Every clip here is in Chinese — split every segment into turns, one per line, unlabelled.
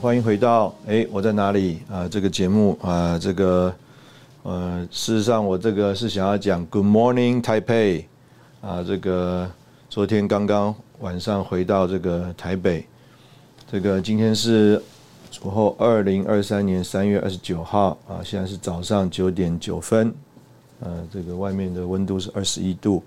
欢迎回到哎，我在哪里啊？这个节目啊，这个呃，事实上我这个是想要讲 Good Morning Taipei 啊，这个昨天刚刚晚上回到这个台北，这个今天是午后二零二三年三月二十九号啊，现在是早上九点九分，呃，这个外面的温度是二十一度，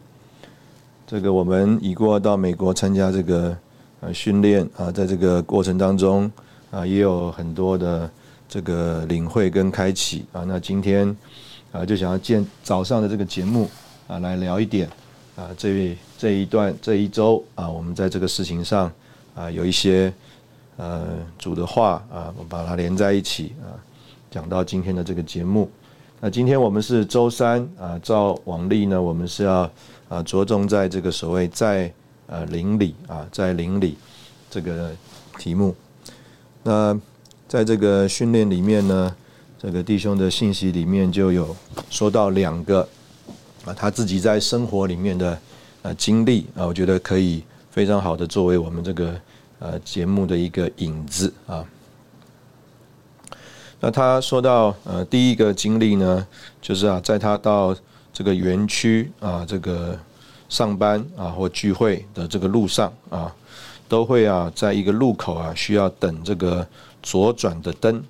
这个我们已过到美国参加这个。呃，训练啊，在这个过程当中啊，也有很多的这个领会跟开启啊。那今天啊，就想要见早上的这个节目啊，来聊一点啊，这这一段这一周啊，我们在这个事情上啊，有一些呃主的话啊，我把它连在一起啊，讲到今天的这个节目。那今天我们是周三啊，照往例呢，我们是要啊着重在这个所谓在。呃，邻里啊，在邻里这个题目，那在这个训练里面呢，这个弟兄的信息里面就有说到两个啊，他自己在生活里面的呃经历啊，我觉得可以非常好的作为我们这个呃节目的一个引子啊。那他说到呃第一个经历呢，就是啊，在他到这个园区啊，这个。上班啊，或聚会的这个路上啊，都会啊，在一个路口啊，需要等这个左转的灯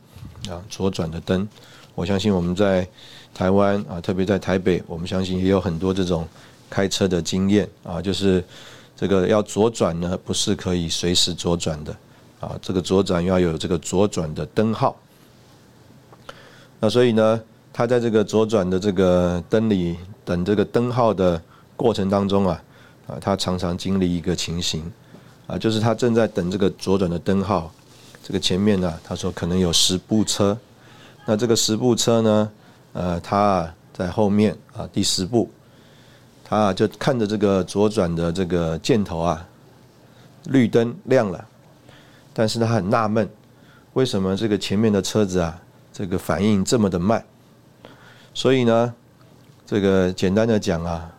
啊，左转的灯。我相信我们在台湾啊，特别在台北，我们相信也有很多这种开车的经验啊，就是这个要左转呢，不是可以随时左转的啊，这个左转要有这个左转的灯号。那所以呢，他在这个左转的这个灯里等这个灯号的。过程当中啊，啊，他常常经历一个情形，啊，就是他正在等这个左转的灯号，这个前面呢，他说可能有十部车，那这个十部车呢，呃，他在后面啊，第十部，他就看着这个左转的这个箭头啊，绿灯亮了，但是他很纳闷，为什么这个前面的车子啊，这个反应这么的慢？所以呢，这个简单的讲啊。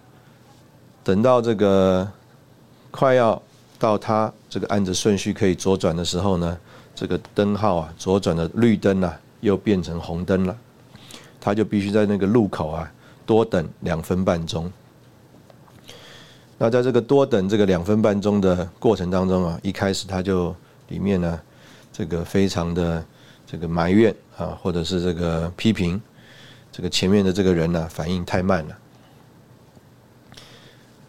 等到这个快要到他这个按着顺序可以左转的时候呢，这个灯号啊，左转的绿灯啊，又变成红灯了，他就必须在那个路口啊多等两分半钟。那在这个多等这个两分半钟的过程当中啊，一开始他就里面呢，这个非常的这个埋怨啊，或者是这个批评，这个前面的这个人呢反应太慢了。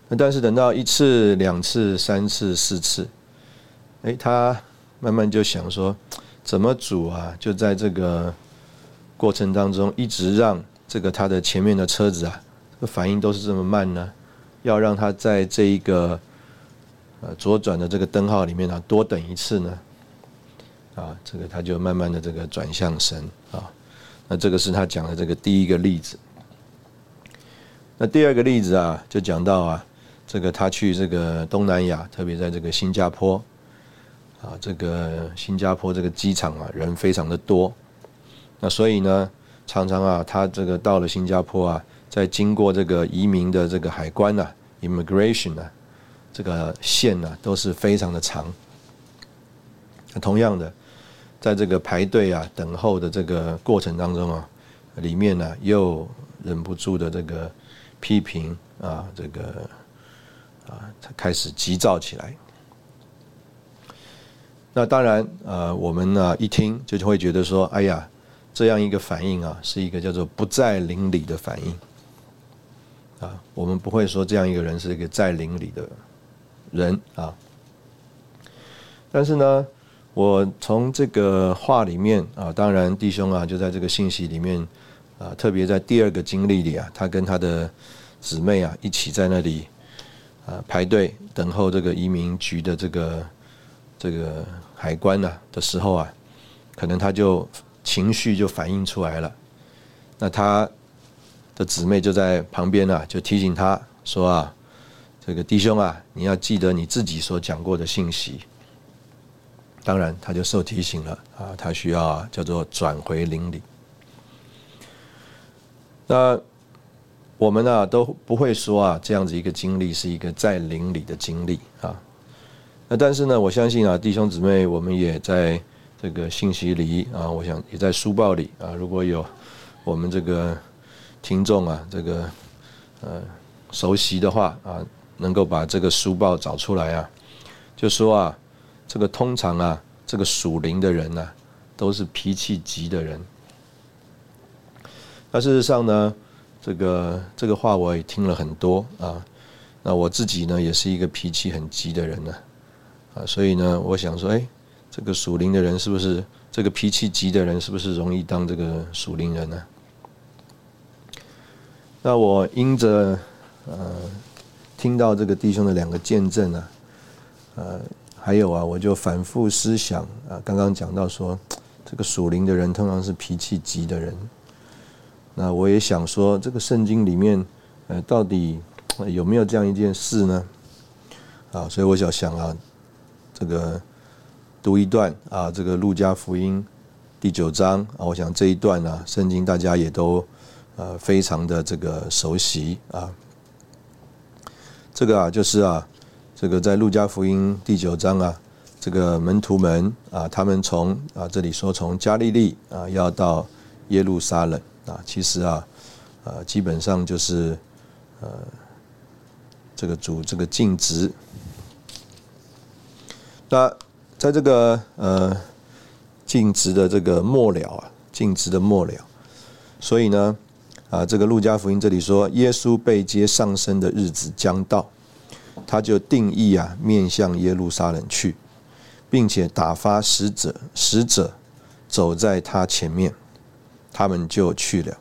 那但是等到一次、两次、三次、四次，哎，他慢慢就想说，怎么煮啊？就在这个过程当中，一直让这个他的前面的车子啊，反应都是这么慢呢？要让他在这一个呃左转的这个灯号里面啊，多等一次呢？啊，这个他就慢慢的这个转向神啊。那这个是他讲的这个第一个例子。那第二个例子啊，就讲到啊。这个他去这个东南亚，特别在这个新加坡，啊，这个新加坡这个机场啊，人非常的多。那所以呢，常常啊，他这个到了新加坡啊，在经过这个移民的这个海关呐，immigration 啊，这个线呢，都是非常的长。同样的，在这个排队啊、等候的这个过程当中啊，里面呢，又忍不住的这个批评啊，这个。啊，才开始急躁起来。那当然，呃，我们呢一听就会觉得说，哎呀，这样一个反应啊，是一个叫做不在灵里的反应啊。我们不会说这样一个人是一个在灵里的人啊。但是呢，我从这个话里面啊，当然弟兄啊，就在这个信息里面啊，特别在第二个经历里啊，他跟他的姊妹啊一起在那里啊排队等候这个移民局的这个这个海关呢的时候啊，可能他就情绪就反映出来了。那他的姊妹就在旁边啊，就提醒他说啊，这个弟兄啊，你要记得你自己所讲过的信息。当然，他就受提醒了啊，他需要叫做转回邻里。那我们呢都不会说啊，这样子一个经历是一个在灵里的经历啊。那但是呢，我相信啊，弟兄姊妹，我们也在这个信息里啊，我想也在书报里啊，如果有我们这个听众啊，这个呃熟悉的话啊，能够把这个书报找出来啊，就说啊。这个通常啊，这个属灵的人呢，都是脾气急的人。那事实上呢，这个这个话我也听了很多啊。那我自己呢，也是一个脾气很急的人呢，啊，所以呢，我想说，哎，这个属灵的人是不是这个脾气急的人，是不是容易当这个属灵人呢？那我因着呃，听到这个弟兄的两个见证呢，呃。还有啊，我就反复思想啊，刚刚讲到说，这个属灵的人通常是脾气急的人。那我也想说，这个圣经里面，呃，到底有没有这样一件事呢？啊，所以我想想啊，这个读一段啊，这个路加福音第九章啊，我想这一段呢，圣经大家也都呃非常的这个熟悉啊。这个啊，就是啊。这个在路加福音第九章啊，这个门徒们啊，他们从啊这里说从加利利啊要到耶路撒冷啊，其实啊，呃基本上就是呃这个主这个尽职。那在这个呃尽职的这个末了啊，尽职的末了，所以呢啊这个路加福音这里说耶稣被接上升的日子将到。他就定义啊，面向耶路撒冷去，并且打发使者，使者走在他前面，他们就去了，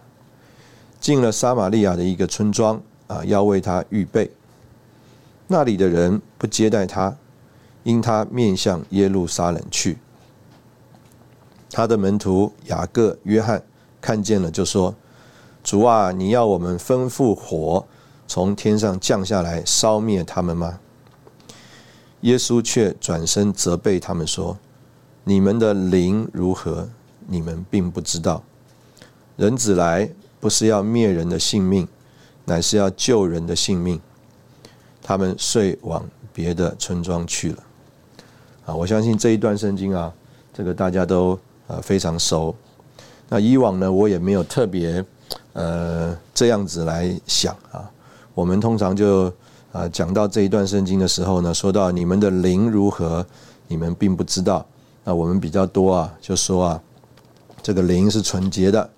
进了撒玛利亚的一个村庄啊，要为他预备。那里的人不接待他，因他面向耶路撒冷去。他的门徒雅各、约翰看见了，就说：“主啊，你要我们吩咐火。”从天上降下来烧灭他们吗？耶稣却转身责备他们说：“你们的灵如何？你们并不知道。人子来不是要灭人的性命，乃是要救人的性命。”他们遂往别的村庄去了。啊，我相信这一段圣经啊，这个大家都呃非常熟。那以往呢，我也没有特别呃这样子来想啊。我们通常就啊讲到这一段圣经的时候呢，说到你们的灵如何，你们并不知道。那我们比较多啊，就说啊，这个灵是纯洁的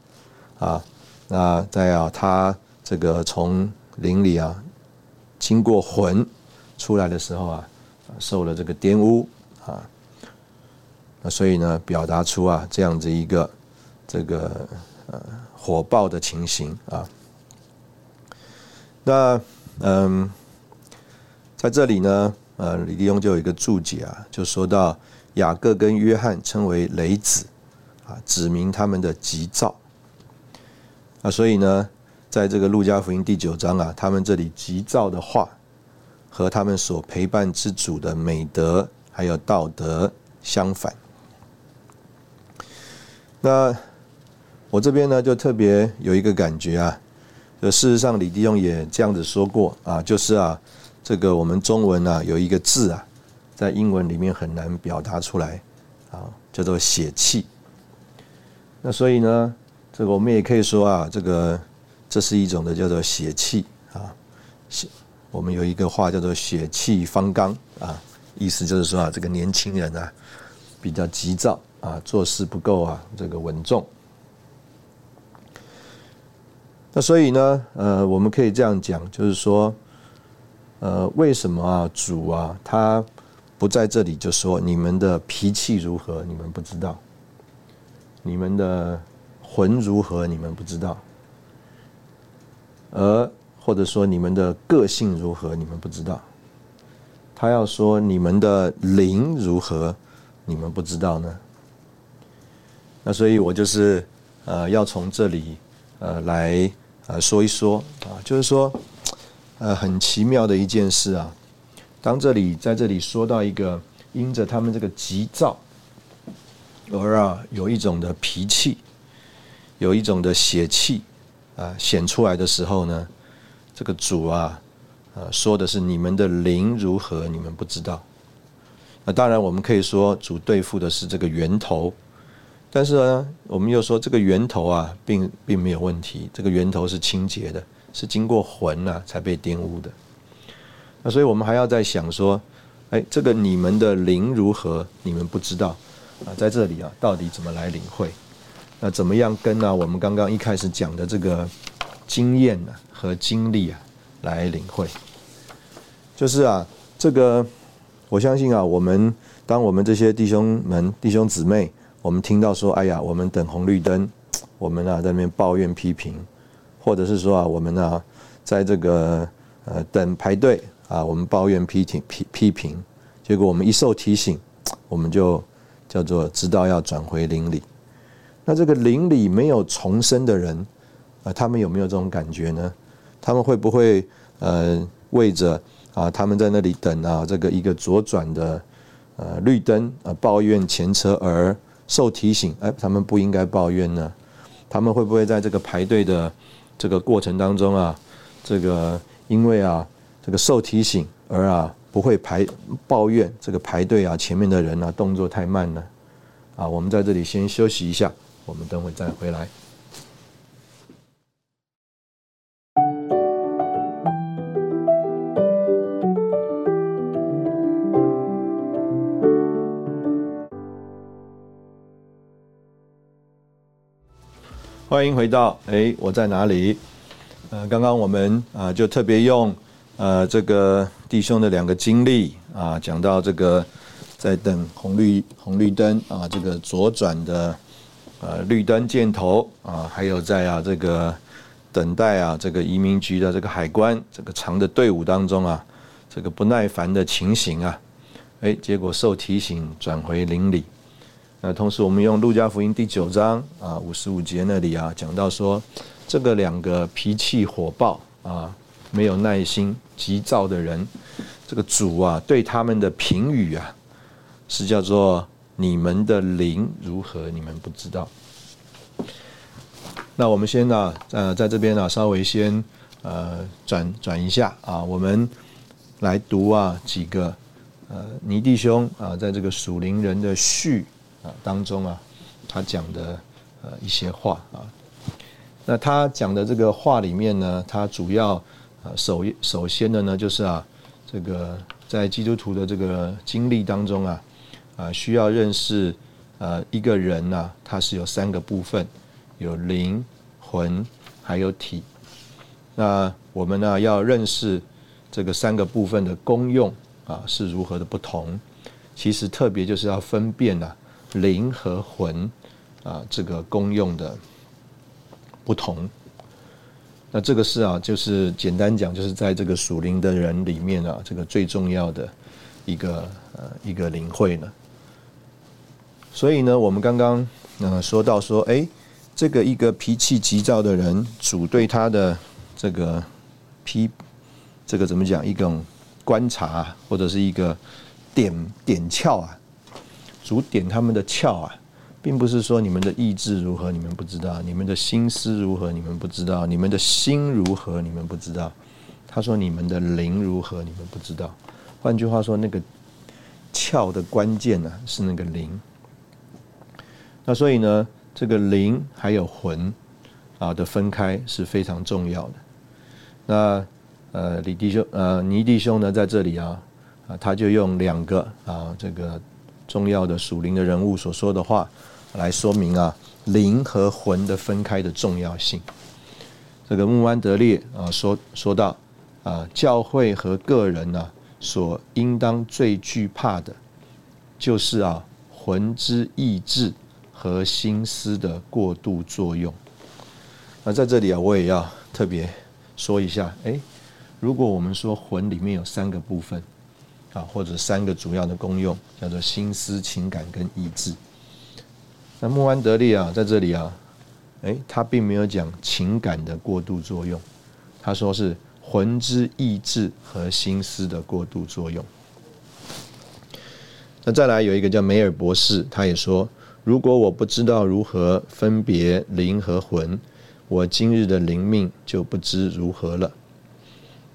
啊。那在啊，他这个从灵里啊经过魂出来的时候啊，受了这个玷污啊。那所以呢，表达出啊这样子一个这个呃火爆的情形啊。那嗯，在这里呢，呃，李立庸就有一个注解啊，就说到雅各跟约翰称为雷子啊，指明他们的急躁啊，所以呢，在这个路加福音第九章啊，他们这里急躁的话和他们所陪伴之主的美德还有道德相反。那我这边呢，就特别有一个感觉啊。事实上，李弟兄也这样子说过啊，就是啊，这个我们中文啊有一个字啊，在英文里面很难表达出来啊，叫做血气。那所以呢，这个我们也可以说啊，这个这是一种的叫做血气啊。血，我们有一个话叫做血气方刚啊，意思就是说啊，这个年轻人啊比较急躁啊，做事不够啊这个稳重。那所以呢，呃，我们可以这样讲，就是说，呃，为什么啊，主啊，他不在这里就说你们的脾气如何，你们不知道；你们的魂如何，你们不知道；而或者说你们的个性如何，你们不知道。他要说你们的灵如何，你们不知道呢？那所以我就是呃，要从这里呃来呃说一说啊，就是说呃很奇妙的一件事啊。当这里在这里说到一个因着他们这个急躁而啊有一种的脾气，有一种的血气啊显出来的时候呢，这个主啊，呃说的是你们的灵如何，你们不知道。那当然我们可以说主对付的是这个源头，但是呢，我们又说这个源头啊并并没有问题，这个源头是清洁的，是经过魂啊才被玷污的。那所以我们还要在想说，哎，这个你们的灵如何？你们不知道啊，在这里啊，到底怎么来领会？那怎么样跟啊我们刚刚一开始讲的这个经验呢和经历啊来领会？就是啊，这个我相信啊，我们当我们这些弟兄们、弟兄姊妹，我们听到说，哎呀，我们等红绿灯，我们啊在那边抱怨批评，或者是说啊，我们啊在这个呃等排队。啊，我们抱怨、批评、批批评，结果我们一受提醒，我们就叫做知道要转回邻里。那这个邻里没有重生的人，啊，他们有没有这种感觉呢？他们会不会呃为着啊他们在那里等啊这个一个左转的呃绿灯啊抱怨前车而受提醒？哎，他们不应该抱怨呢？他们会不会在这个排队的这个过程当中啊，这个因为啊？这个受提醒而啊不会排抱怨这个排队啊前面的人啊动作太慢了啊我们在这里先休息一下，我们等会再回来。欢迎回到哎我在哪里？呃刚刚我们啊就特别用。呃，这个弟兄的两个经历啊，讲到这个在等红绿红绿灯啊，这个左转的呃绿灯箭头啊，还有在啊这个等待啊这个移民局的这个海关这个长的队伍当中啊，这个不耐烦的情形啊，哎，结果受提醒转回邻里。那同时我们用路加福音第九章啊五十五节那里啊讲到说，这个两个脾气火爆啊。没有耐心、急躁的人，这个主啊，对他们的评语啊，是叫做“你们的灵如何，你们不知道。”那我们先呢，呃，在这边呢，稍微先呃转转一下啊，我们来读啊几个呃尼弟兄啊，在这个属灵人的序啊当中啊，他讲的呃一些话啊。那他讲的这个话里面呢，他主要。首首先的呢，就是啊，这个在基督徒的这个经历当中啊，啊，需要认识呃一个人呢，他是有三个部分，有灵魂还有体。那我们呢要认识这个三个部分的功用啊是如何的不同。其实特别就是要分辨啊灵和魂啊这个功用的不同。那这个是啊，就是简单讲，就是在这个属灵的人里面啊，这个最重要的一个呃一个灵会呢。所以呢，我们刚刚呃说到说，哎，这个一个脾气急躁的人，主对他的这个批，这个怎么讲？一种观察或者是一个点点窍啊，主点他们的窍啊。并不是说你们的意志如何，你们不知道；你们的心思如何，你们不知道；你们的心如何，你们不知道。他说：“你们的灵如何，你们不知道。”换句话说，那个窍的关键呢，是那个灵。那所以呢，这个灵还有魂啊的分开是非常重要的。那呃，李弟兄呃，倪弟兄呢，在这里啊啊，他就用两个啊这个重要的属灵的人物所说的话。来说明啊，灵和魂的分开的重要性。这个穆安德烈啊说说到啊，教会和个人呢，所应当最惧怕的，就是啊魂之意志和心思的过度作用。那在这里啊，我也要特别说一下，哎，如果我们说魂里面有三个部分啊，或者三个主要的功用，叫做心思、情感跟意志。那穆安德利啊，在这里啊。哎，他并没有讲情感的过度作用，他说是魂之意志和心思的过度作用。那再来有一个叫梅尔博士，他也说，如果我不知道如何分别灵和魂，我今日的灵命就不知如何了。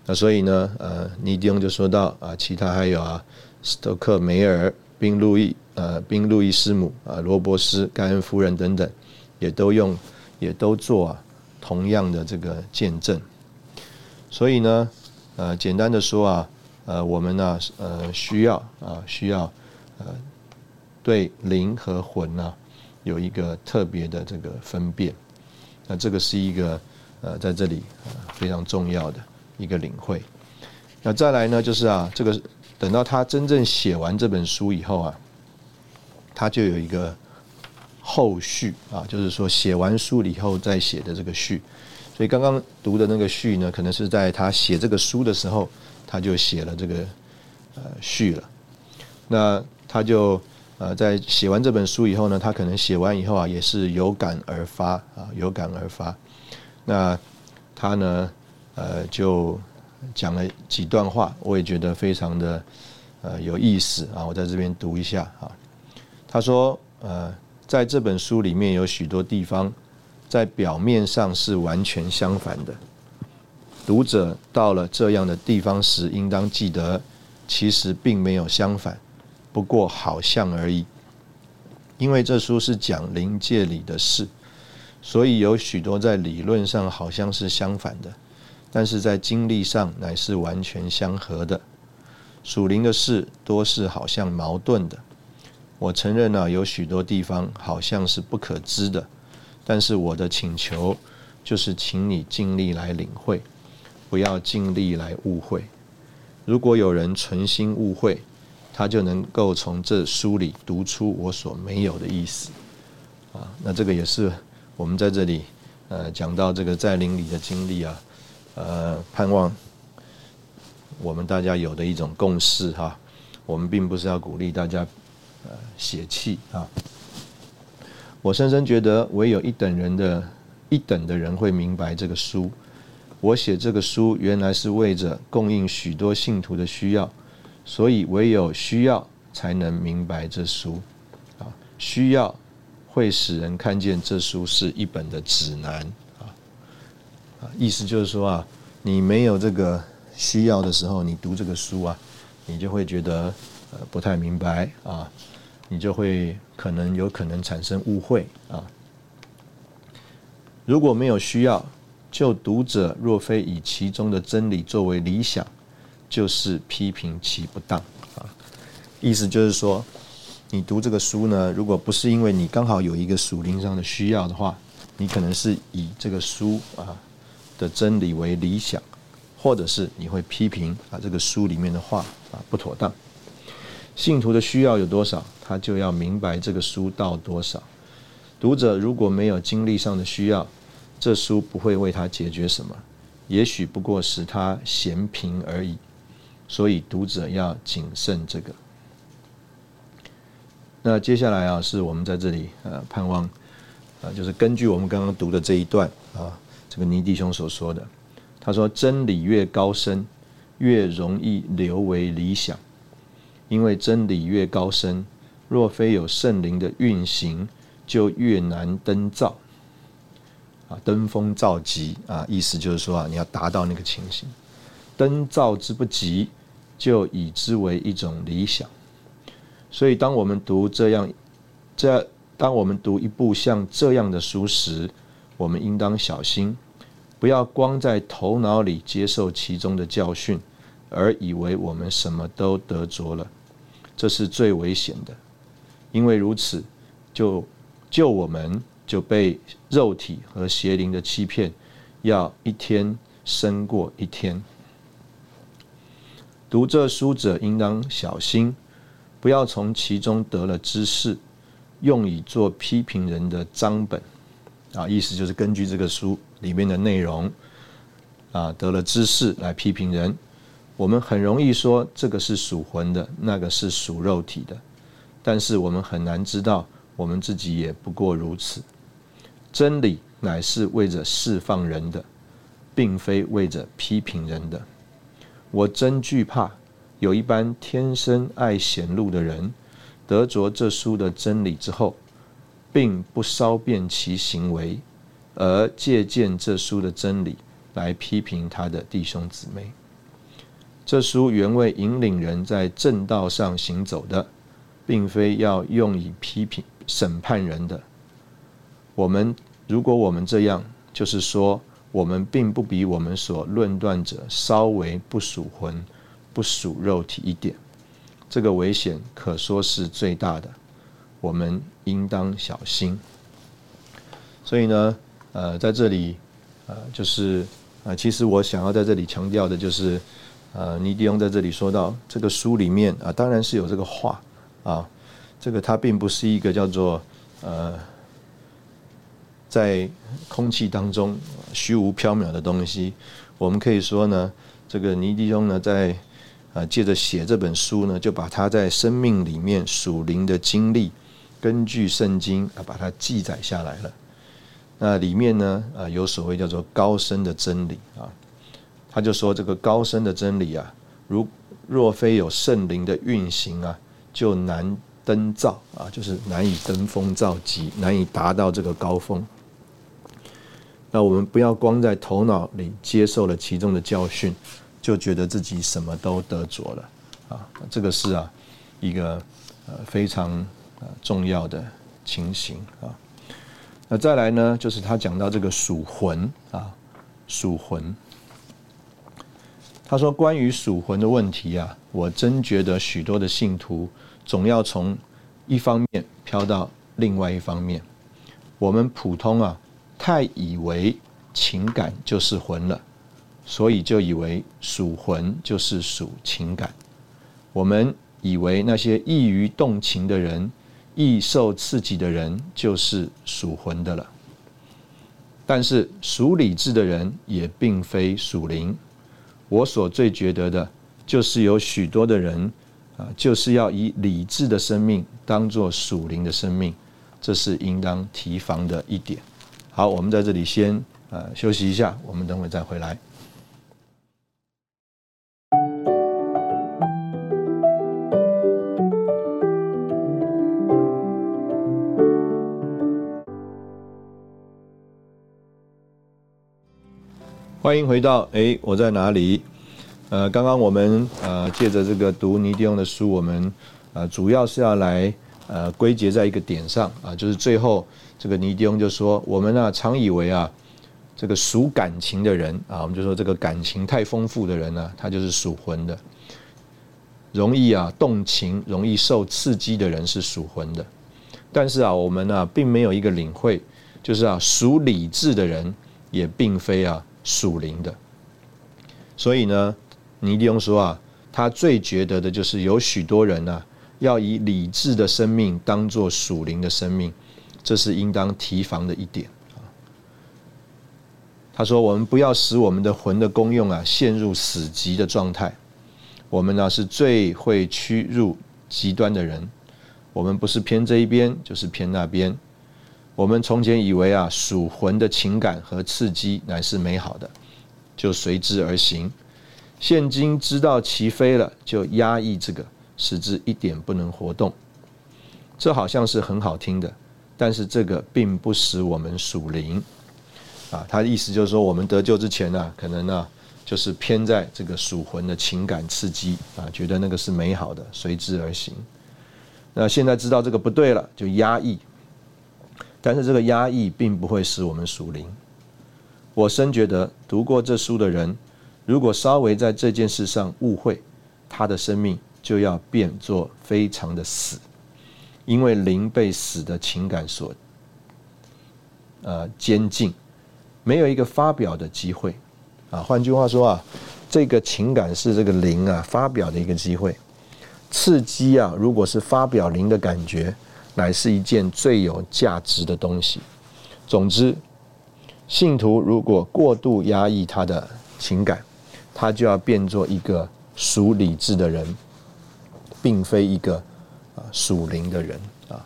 那所以呢，呃，尼迪翁就说到啊，其他还有啊，斯托克梅尔、宾路易、呃，宾路易斯姆啊、罗伯斯、盖恩夫人等等，也都用。也都做啊同样的这个见证，所以呢，呃，简单的说啊，呃，我们呢，呃，需要啊，需要呃，对灵和魂呢有一个特别的这个分辨，那这个是一个呃，在这里非常重要的一个领会。那再来呢，就是啊，这个等到他真正写完这本书以后啊，他就有一个。后续啊，就是说写完书了以后再写的这个序，所以刚刚读的那个序呢，可能是在他写这个书的时候，他就写了这个呃序了。那他就呃在写完这本书以后呢，他可能写完以后啊，也是有感而发啊，有感而发。那他呢呃就讲了几段话，我也觉得非常的呃有意思啊，我在这边读一下啊。他说呃。在这本书里面有许多地方，在表面上是完全相反的。读者到了这样的地方时，应当记得，其实并没有相反，不过好像而已。因为这书是讲灵界里的事，所以有许多在理论上好像是相反的，但是在经历上乃是完全相合的。属灵的事多是好像矛盾的。我承认啊，有许多地方好像是不可知的，但是我的请求就是请你尽力来领会，不要尽力来误会。如果有人存心误会，他就能够从这书里读出我所没有的意思。啊，那这个也是我们在这里呃讲到这个在灵里的经历啊，呃，盼望我们大家有的一种共识哈。我们并不是要鼓励大家。呃，写气啊！我深深觉得，唯有一等人的一等的人会明白这个书。我写这个书，原来是为着供应许多信徒的需要，所以唯有需要才能明白这书。啊，需要会使人看见这书是一本的指南。啊啊，意思就是说啊，你没有这个需要的时候，你读这个书啊，你就会觉得呃不太明白啊。你就会可能有可能产生误会啊！如果没有需要，就读者若非以其中的真理作为理想，就是批评其不当啊！意思就是说，你读这个书呢，如果不是因为你刚好有一个属灵上的需要的话，你可能是以这个书啊的真理为理想，或者是你会批评啊这个书里面的话啊不妥当。信徒的需要有多少？他就要明白这个书到多少。读者如果没有经历上的需要，这书不会为他解决什么，也许不过使他嫌贫而已。所以读者要谨慎这个。那接下来啊，是我们在这里呃盼望啊，就是根据我们刚刚读的这一段啊，这个尼弟兄所说的，他说真理越高深，越容易留为理想，因为真理越高深。若非有圣灵的运行，就越难登造啊，登峰造极啊，意思就是说啊，你要达到那个情形，登造之不及，就以之为一种理想。所以，当我们读这样，这当我们读一部像这样的书时，我们应当小心，不要光在头脑里接受其中的教训，而以为我们什么都得着了，这是最危险的。因为如此，就就我们就被肉体和邪灵的欺骗，要一天胜过一天。读这书者应当小心，不要从其中得了知识，用以做批评人的章本。啊，意思就是根据这个书里面的内容，啊，得了知识来批评人。我们很容易说这个是属魂的，那个是属肉体的，但是我们很难知道，我们自己也不过如此。真理乃是为着释放人的，并非为着批评人的。我真惧怕有一般天生爱显露的人，得着这书的真理之后。并不稍变其行为，而借鉴这书的真理来批评他的弟兄姊妹。这书原为引领人在正道上行走的，并非要用以批评审判人的。我们如果我们这样，就是说我们并不比我们所论断者稍微不属魂、不属肉体一点。这个危险可说是最大的。我们应当小心。所以呢，呃，在这里，呃，就是啊，其实我想要在这里强调的，就是呃，尼迪翁在这里说到这个书里面啊，当然是有这个话啊，这个它并不是一个叫做呃，在空气当中虚无缥缈的东西。我们可以说呢，这个尼迪兄呢，在啊，借着写这本书呢，就把他在生命里面属灵的经历。根据圣经啊，把它记载下来了。那里面呢，啊，有所谓叫做高深的真理啊。他就说，这个高深的真理啊，如若非有圣灵的运行啊，就难登造啊，就是难以登峰造极，难以达到这个高峰。那我们不要光在头脑里接受了其中的教训，就觉得自己什么都得着了啊。这个是啊，一个呃非常。呃，重要的情形啊，那再来呢，就是他讲到这个属魂啊，属魂。他说，关于属魂的问题啊，我真觉得许多的信徒总要从一方面飘到另外一方面。我们普通啊，太以为情感就是魂了，所以就以为属魂就是属情感。我们以为那些易于动情的人。易受刺激的人就是属魂的了，但是属理智的人也并非属灵。我所最觉得的，就是有许多的人啊，就是要以理智的生命当做属灵的生命，这是应当提防的一点。好，我们在这里先呃休息一下，我们等会再回来。欢迎回到哎，我在哪里？呃，刚刚我们呃借着这个读尼迪翁的书，我们呃主要是要来呃归结在一个点上啊，就是最后这个尼迪翁就说，我们呢常以为啊，这个属感情的人啊，我们就说这个感情太丰富的人呢，他就是属魂的，容易啊动情、容易受刺激的人是属魂的，但是啊，我们呢并没有一个领会，就是啊属理智的人也并非啊。属灵的，所以呢，尼迪翁说啊，他最觉得的就是有许多人呢，要以理智的生命当做属灵的生命，这是应当提防的一点。他说，我们不要使我们的魂的功用啊陷入死寂的状态。我们呢是最会屈入极端的人，我们不是偏这一边，就是偏那边。我们从前以为啊，属魂的情感和刺激乃是美好的，就随之而行。现今知道其非了，就压抑这个，使之一点不能活动。这好像是很好听的，但是这个并不使我们属灵。啊，他的意思就是说，我们得救之前呢，可能呢，就是偏在这个属魂的情感刺激啊，觉得那个是美好的，随之而行。那现在知道这个不对了，就压抑。但是这个压抑并不会使我们属灵。我深觉得读过这书的人，如果稍微在这件事上误会，他的生命就要变作非常的死，因为灵被死的情感所呃监禁，没有一个发表的机会啊。换句话说啊，这个情感是这个灵啊发表的一个机会。刺激啊，如果是发表灵的感觉，乃是一件最有价值的东西。总之，信徒如果过度压抑他的情感，他就要变作一个属理智的人，并非一个啊属灵的人啊。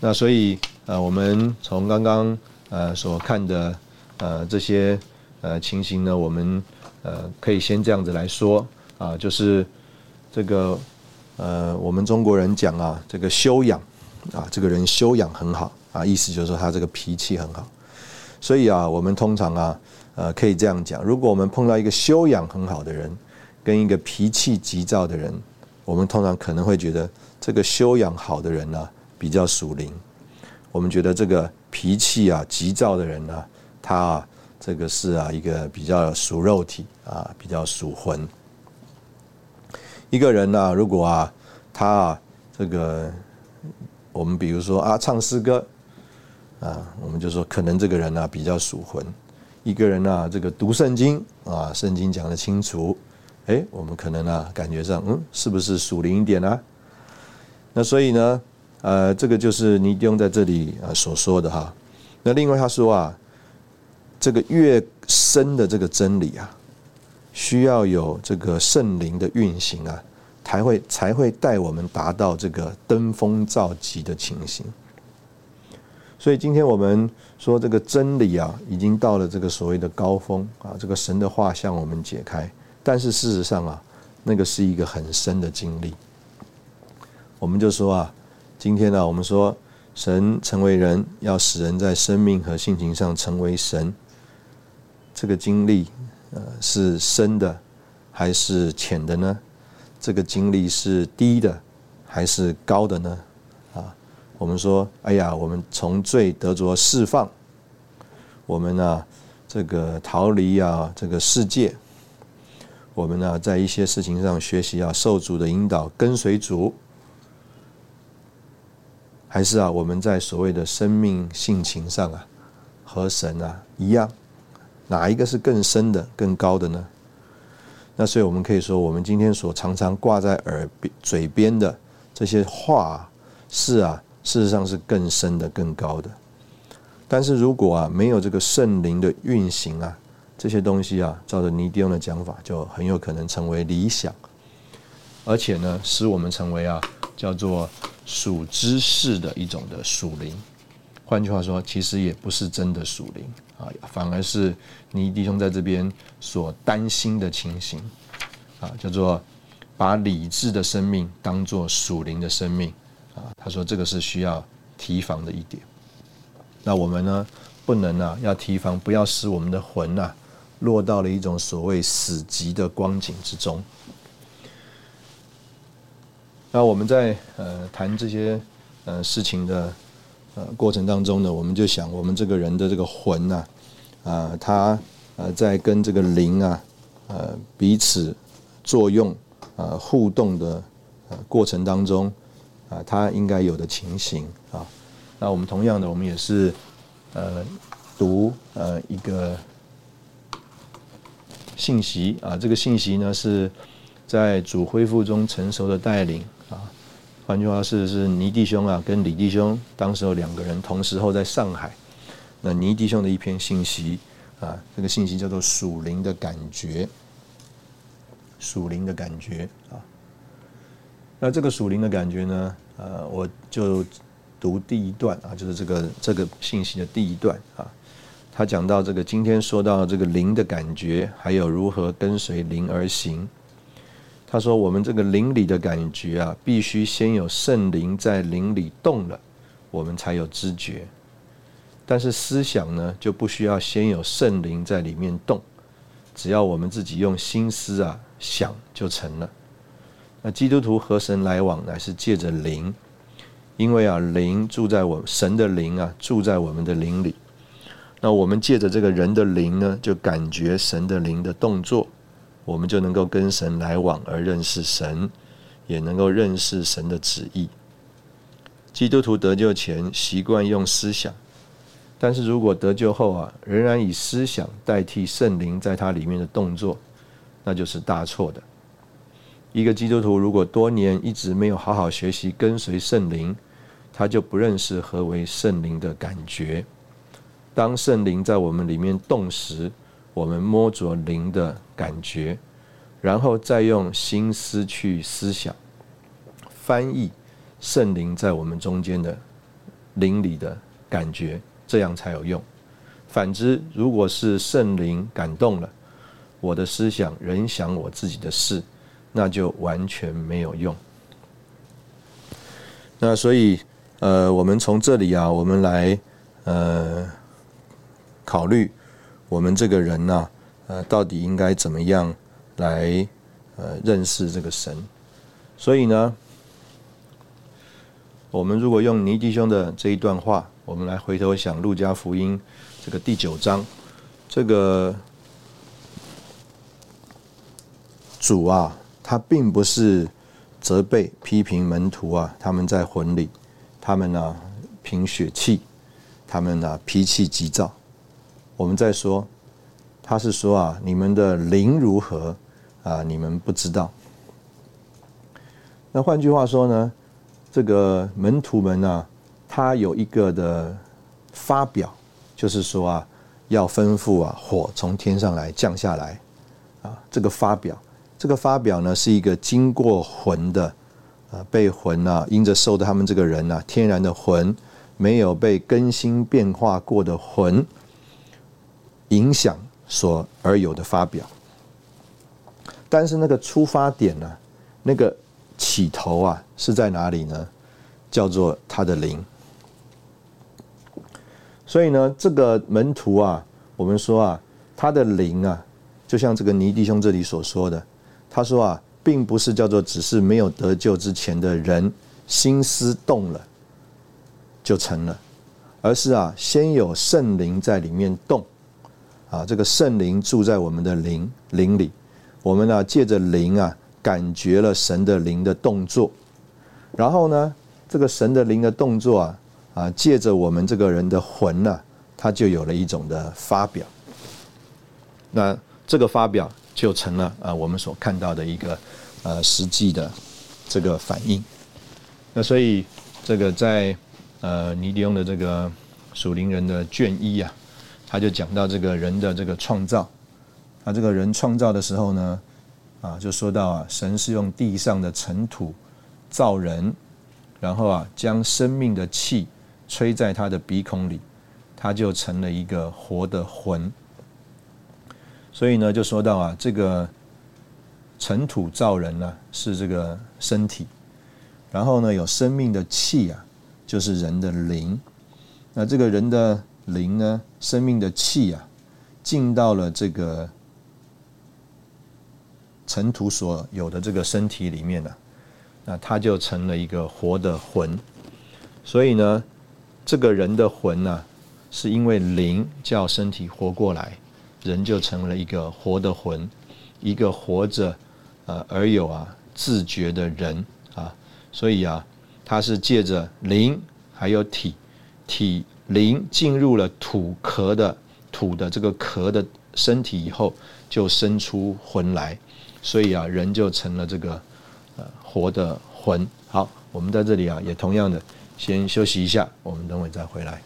那所以呃，我们从刚刚呃所看的呃这些呃情形呢，我们呃可以先这样子来说啊，就是这个。呃，我们中国人讲啊，这个修养啊，这个人修养很好啊，意思就是说他这个脾气很好。所以啊，我们通常啊，呃，可以这样讲：如果我们碰到一个修养很好的人，跟一个脾气急躁的人，我们通常可能会觉得这个修养好的人呢比较属灵。我们觉得这个脾气啊急躁的人呢，他啊这个是啊一个比较属肉体啊，比较属魂。一个人呢，如果啊，他啊，这个我们比如说啊，唱诗歌啊，我们就说可能这个人呢比较属魂。一个人呢，这个读圣经啊，圣经讲的清楚，哎，我们可能呢感觉上，嗯，是不是属灵一点呢？那所以呢，呃，这个就是尼丁在这里啊所说的哈。那另外他说啊，这个越深的这个真理啊。需要有这个圣灵的运行啊，才会才会带我们达到这个登峰造极的情形。所以今天我们说这个真理啊，已经到了这个所谓的高峰啊，这个神的话向我们解开。但是事实上啊，那个是一个很深的经历。我们就说啊，今天呢，我们说神成为人，要使人在生命和性情上成为神，这个经历。呃，是深的还是浅的呢？这个经历是低的还是高的呢？啊，我们说，哎呀，我们从罪得着释放，我们呢，这个逃离啊，这个世界，我们呢，在一些事情上学习啊，受主的引导，跟随主，还是啊，我们在所谓的生命性情上啊，和神啊一样。哪一个是更深的、更高的呢？那所以我们可以说，我们今天所常常挂在耳边、嘴边的这些话，是啊，事实上是更深的、更高的。但是如果啊没有这个圣灵的运行啊，这些东西啊，照着尼迪翁的讲法，就很有可能成为理想，而且呢，使我们成为啊叫做属知识的一种的属灵。换句话说，其实也不是真的属灵。啊，反而是尼弟兄在这边所担心的情形，啊，叫做把理智的生命当做属灵的生命，啊，他说这个是需要提防的一点。那我们呢，不能啊，要提防，不要使我们的魂呐落到了一种所谓死寂的光景之中。那我们在呃谈这些呃事情的。呃，过程当中呢，我们就想，我们这个人的这个魂呐，啊，他呃在跟这个灵啊，呃彼此作用啊互动的呃过程当中啊，他应该有的情形啊。那我们同样的，我们也是呃读呃一个信息啊，这个信息呢是在主恢复中成熟的带领啊。换句话是是倪弟兄啊，跟李弟兄，当时候两个人同时候在上海。那倪弟兄的一篇信息啊，这个信息叫做属灵的感觉，属灵的感觉啊。那这个属灵的感觉呢，呃，我就读第一段啊，就是这个这个信息的第一段啊。他讲到这个今天说到这个灵的感觉，还有如何跟随灵而行。他说：“我们这个灵里的感觉啊，必须先有圣灵在灵里动了，我们才有知觉。但是思想呢，就不需要先有圣灵在里面动，只要我们自己用心思啊想就成了。那基督徒和神来往乃是借着灵，因为啊灵住在我神的灵啊住在我们的灵里。那我们借着这个人的灵呢，就感觉神的灵的动作。”我们就能够跟神来往，而认识神，也能够认识神的旨意。基督徒得救前习惯用思想，但是如果得救后啊，仍然以思想代替圣灵在他里面的动作，那就是大错的。一个基督徒如果多年一直没有好好学习跟随圣灵，他就不认识何为圣灵的感觉。当圣灵在我们里面动时，我们摸着灵的感觉，然后再用心思去思想、翻译圣灵在我们中间的灵里的感觉。这样才有用。反之，如果是圣灵感动了我的思想，仍想我自己的事，那就完全没有用。那所以，呃，我们从这里啊，我们来呃考虑我们这个人呢，呃，到底应该怎么样来呃认识这个神？所以呢，我们如果用尼弟兄的这一段话。我们来回头想《路加福音》这个第九章，这个主啊，他并不是责备、批评门徒啊，他们在魂里，他们呢凭血气，他们呢脾气急躁。我们在说，他是说啊，你们的灵如何啊？你们不知道。那换句话说呢，这个门徒们呢？他有一个的发表，就是说啊，要吩咐啊，火从天上来降下来，啊，这个发表，这个发表呢，是一个经过魂的，啊，被魂啊，因着受的他们这个人呢，天然的魂，没有被更新变化过的魂影响所而有的发表。但是那个出发点呢，那个起头啊，是在哪里呢？叫做他的灵。所以呢，这个门徒啊，我们说啊，他的灵啊，就像这个尼弟兄这里所说的，他说啊，并不是叫做只是没有得救之前的人心思动了就成了，而是啊，先有圣灵在里面动，啊，这个圣灵住在我们的灵灵里，我们呢借着灵啊，感觉了神的灵的动作，然后呢，这个神的灵的动作啊。啊，借着我们这个人的魂呢，他就有了一种的发表。那这个发表就成了啊，我们所看到的一个呃实际的这个反应。那所以这个在呃尼迪翁的这个属灵人的卷一啊，他就讲到这个人的这个创造。他这个人创造的时候呢，啊，就说到啊，神是用地上的尘土造人，然后啊，将生命的气。吹在他的鼻孔里，他就成了一个活的魂。所以呢，就说到啊，这个尘土造人呢，是这个身体，然后呢，有生命的气啊，就是人的灵。那这个人的灵呢，生命的气啊，进到了这个尘土所有的这个身体里面呢，那他就成了一个活的魂。所以呢。这个人的魂呢，是因为灵叫身体活过来，人就成了一个活的魂，一个活着，呃而有啊自觉的人啊，所以啊，他是借着灵还有体，体灵进入了土壳的土的这个壳的身体以后，就生出魂来，所以啊，人就成了这个呃活的魂。好，我们在这里啊，也同样的。先休息一下，我们等会再回来。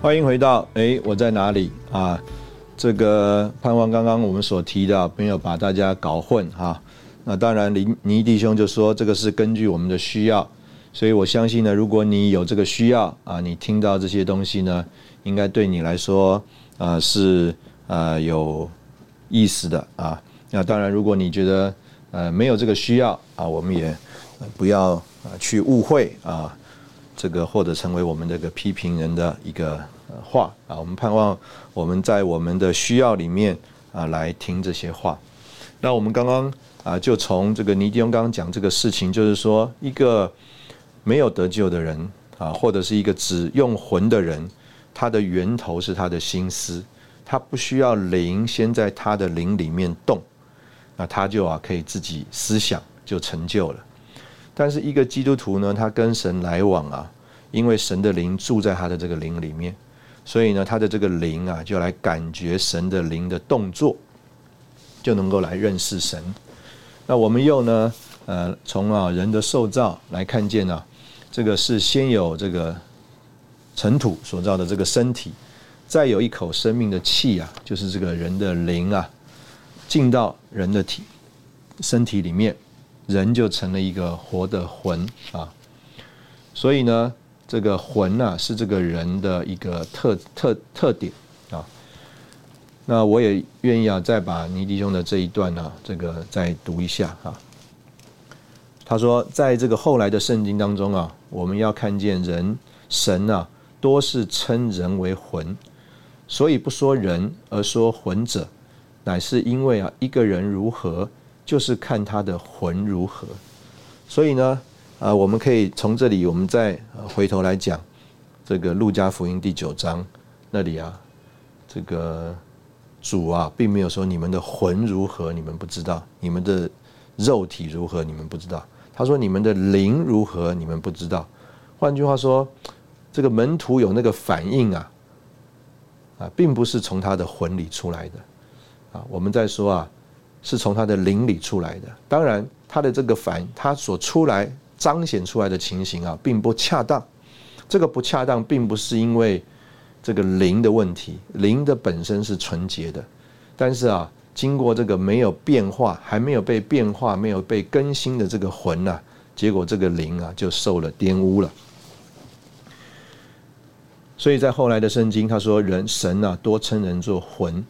欢迎回到哎，我在哪里啊？这个盼望刚刚我们所提到没有把大家搞混哈。那当然，林尼弟兄就说这个是根据我们的需要。所以我相信呢，如果你有这个需要啊，你听到这些东西呢，应该对你来说啊是啊有意思的啊。那当然，如果你觉得呃没有这个需要啊，我们也不要啊去误会啊这个或者成为我们这个批评人的一个话啊。我们盼望我们在我们的需要里面啊来听这些话。那我们刚刚啊就从这个尼迪翁刚刚讲这个事情，就是说一个。没有得救的人啊，或者是一个只用魂的人，他的源头是他的心思，他不需要灵先在他的灵里面动，那他就啊可以自己思想就成就了。但是一个基督徒呢，他跟神来往啊，因为神的灵住在他的这个灵里面，所以呢，他的这个灵啊就来感觉神的灵的动作，就能够来认识神。那我们又呢，呃，从啊人的受造来看见呢，这个是先有这个。尘土所造的这个身体，再有一口生命的气啊，就是这个人的灵啊，进到人的体身体里面，人就成了一个活的魂啊。所以呢，这个魂呢，是这个人的一个特特特点啊。那我也愿意啊，再把尼迪兄的这一段呢，这个再读一下啊。他说，在这个后来的圣经当中啊，我们要看见人神啊。多是称人为魂，所以不说人而说魂者，乃是因为啊，一个人如何，就是看他的魂如何。所以呢，啊，我们可以从这里，我们再回头来讲这个路加福音第九章那里啊，这个主啊，并没有说你们的魂如何，你们不知道；你们的肉体如何，你们不知道。他说你们的灵如何，你们不知道。换句话说。这个门徒有那个反应啊，啊，并不是从他的魂里出来的，啊，我们在说啊，是从他的灵里出来的。当然，他的这个反，他所出来彰显出来的情形啊，并不恰当。这个不恰当，并不是因为这个灵的问题，灵的本身是纯洁的，但是啊，经过这个没有变化，还没有被变化、没有被更新的这个魂呐，结果这个灵啊，就受了玷污了。所以在后来的圣经，他说人神啊，多称人做魂，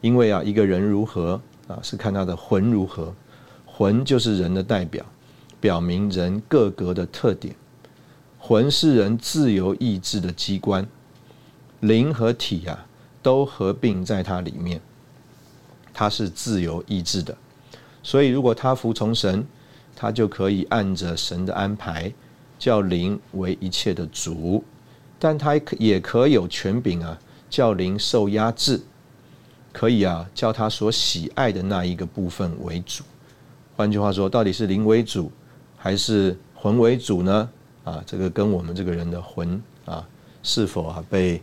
因为啊，一个人如何啊，是看他的魂如何。魂就是人的代表，表明人各格的特点。魂是人自由意志的机关，灵和体啊，都合并在它里面。它是自由意志的，所以如果他服从神，他就可以按着神的安排，叫灵为一切的主。但他也可有权柄啊，叫灵受压制，可以啊，叫他所喜爱的那一个部分为主。换句话说，到底是灵为主，还是魂为主呢？啊，这个跟我们这个人的魂啊，是否啊被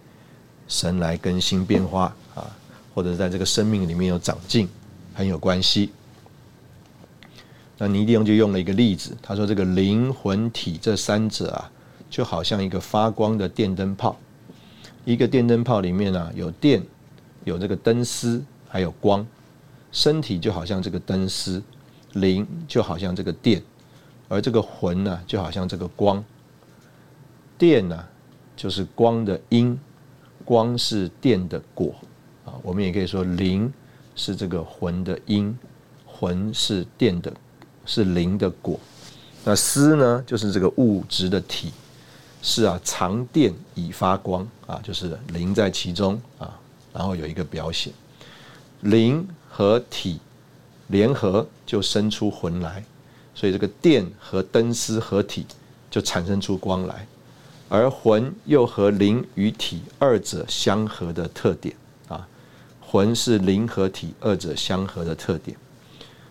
神来更新变化啊，或者在这个生命里面有长进，很有关系。那尼迪翁就用了一个例子，他说这个灵魂体这三者啊。就好像一个发光的电灯泡，一个电灯泡里面呢有电，有这个灯丝，还有光。身体就好像这个灯丝，灵就好像这个电，而这个魂呢就好像这个光。电呢就是光的因，光是电的果啊。我们也可以说灵是这个魂的因，魂是电的，是灵的果。那丝呢就是这个物质的体。是啊，藏电以发光啊，就是灵在其中啊，然后有一个表显，灵和体联合就生出魂来，所以这个电和灯丝合体就产生出光来，而魂又和灵与体二者相合的特点。啊，魂是灵和体二者相合的特点，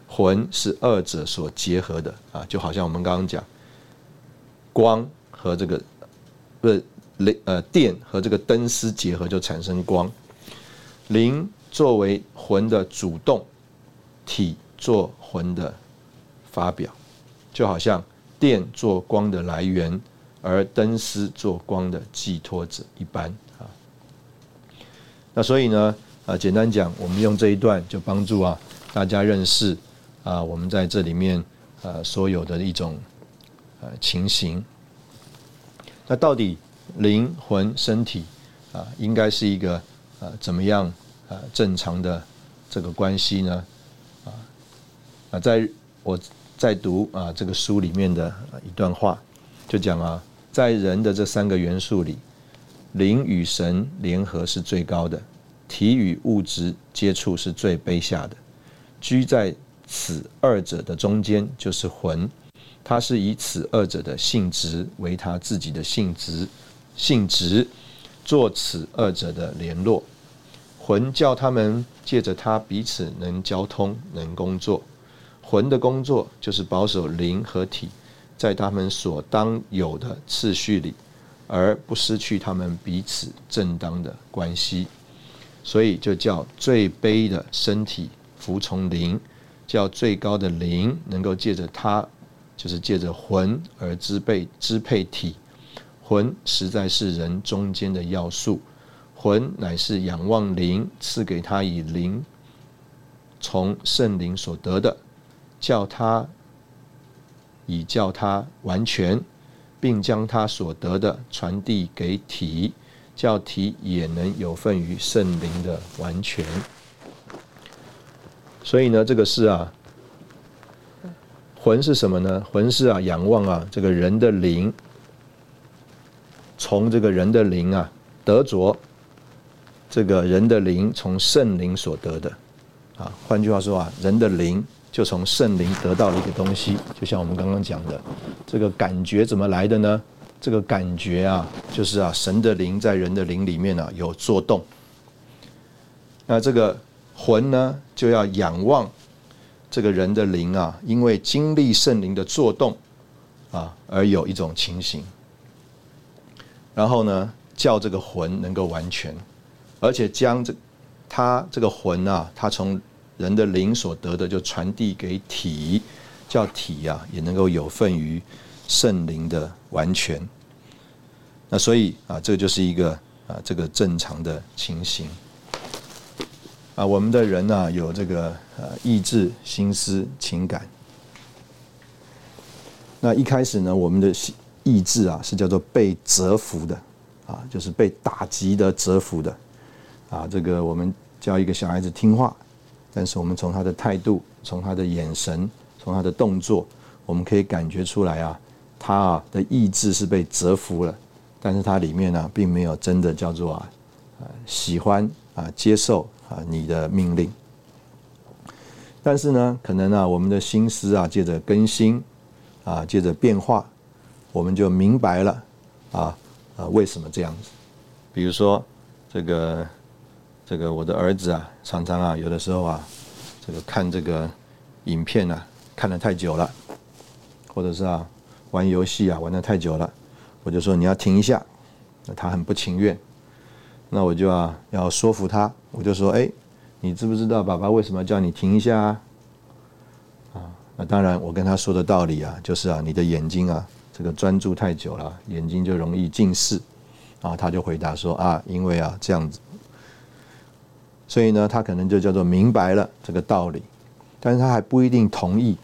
魂是二者所结合的。啊，就好像我们刚刚讲光和这个。不，是雷呃电和这个灯丝结合就产生光，灵作为魂的主动，体做魂的发表，就好像电做光的来源，而灯丝做光的寄托者一般啊。那所以呢，啊简单讲，我们用这一段就帮助啊大家认识啊我们在这里面呃所有的一种呃情形。那到底灵魂身体啊，应该是一个呃怎么样啊正常的这个关系呢？啊啊，在我在读啊这个书里面的一段话，就讲啊，在人的这三个元素里，灵与神联合是最高的，体与物质接触是最卑下的，居在此二者的中间就是魂。它是以此二者的性质为它自己的性质，性质做此二者的联络。魂叫他们借着他彼此能交通、能工作。魂的工作就是保守灵和体在他们所当有的次序里，而不失去他们彼此正当的关系。所以就叫最卑的身体服从灵，叫最高的灵能够借着他，就是借着魂而支配支配体。魂实在是人中间的要素。魂乃是仰望灵赐给他以灵从圣灵所得的，叫他以叫他完全，并将他所得的传递给体，叫体也能有份于圣灵的完全。所以呢，这个是啊，魂是什么呢？魂是啊，仰望啊，这个人的灵，从这个人的灵啊得着。这个人的灵从圣灵所得的，啊，换句话说啊，人的灵就从圣灵得到了一个东西，就像我们刚刚讲的，这个感觉怎么来的呢？这个感觉啊，就是啊，神的灵在人的灵里面呢有作动。那这个魂呢，就要仰望这个人的灵啊，因为经历圣灵的作动啊，而有一种情形，然后呢，叫这个魂能够完全。而且将这他这个魂啊，他从人的灵所得的，就传递给体，叫体啊，也能够有份于圣灵的完全。那所以啊，这就是一个啊，这个正常的情形。啊，我们的人呢，有这个呃意志、心思、情感。那一开始呢，我们的心意志啊，是叫做被折服的啊，就是被打击的、折服的。啊，这个我们教一个小孩子听话，但是我们从他的态度、从他的眼神、从他的动作，我们可以感觉出来啊，他啊的意志是被折服了，但是他里面呢，并没有真的叫做啊，喜欢啊，接受啊你的命令。但是呢，可能啊，我们的心思啊，借着更新啊，借着变化，我们就明白了啊，啊，为什么这样子？比如说这个。这个我的儿子啊，常常啊，有的时候啊，这个看这个影片啊，看的太久了，或者是啊，玩游戏啊，玩的太久了，我就说你要停一下，那他很不情愿，那我就啊要说服他，我就说，哎，你知不知道爸爸为什么叫你停一下啊？啊，那当然我跟他说的道理啊，就是啊，你的眼睛啊，这个专注太久了，眼睛就容易近视，啊，他就回答说啊，因为啊这样子。所以呢，他可能就叫做明白了这个道理，但是他还不一定同意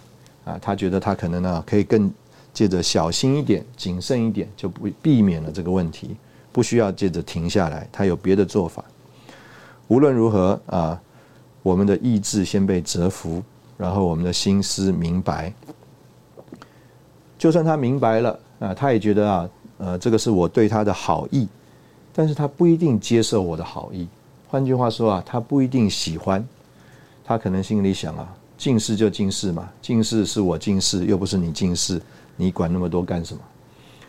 啊。他觉得他可能呢，可以更借着小心一点、谨慎一点，就不避免了这个问题，不需要借着停下来。他有别的做法。无论如何啊，我们的意志先被折服，然后我们的心思明白。就算他明白了啊，他也觉得啊，呃，这个是我对他的好意，但是他不一定接受我的好意。换句话说啊，他不一定喜欢，他可能心里想啊，近视就近视嘛，近视是我近视，又不是你近视，你管那么多干什么？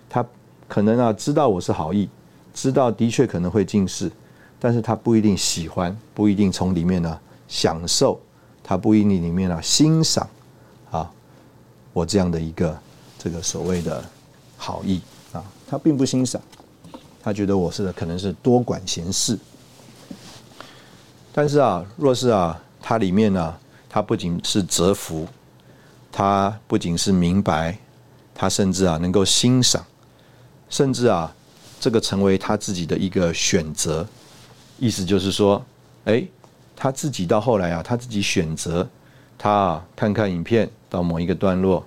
他可能啊知道我是好意，知道的确可能会近视，但是他不一定喜欢，不一定从里面呢享受，他不一定里面呢欣赏啊，我这样的一个这个所谓的好意啊，他并不欣赏，他觉得我是可能是多管闲事。但是啊，若是啊，它里面呢，它不仅是折服，他不仅是明白，他甚至啊能够欣赏，甚至啊，这个成为他自己的一个选择。意思就是说，哎，他自己到后来啊，他自己选择，他啊看看影片到某一个段落，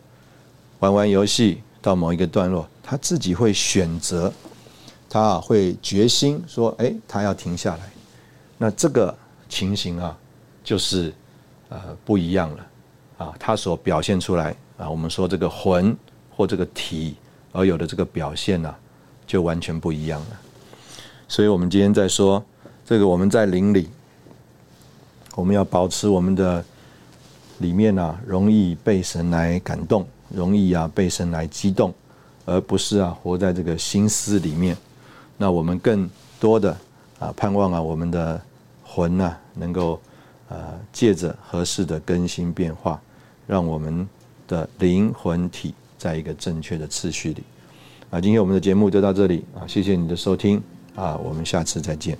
玩玩游戏到某一个段落，他自己会选择，他会决心说，哎，他要停下来。那这个。情形啊，就是呃不一样了啊，他所表现出来啊，我们说这个魂或这个体而有的这个表现呢，就完全不一样了。所以，我们今天在说这个，我们在灵里，我们要保持我们的里面啊，容易被神来感动，容易啊被神来激动，而不是啊活在这个心思里面。那我们更多的啊，盼望啊，我们的魂呢，能够呃借着合适的更新变化，让我们的灵魂体在一个正确的次序里。啊，今天我们的节目就到这里啊，谢谢你的收听啊，我们下次再见。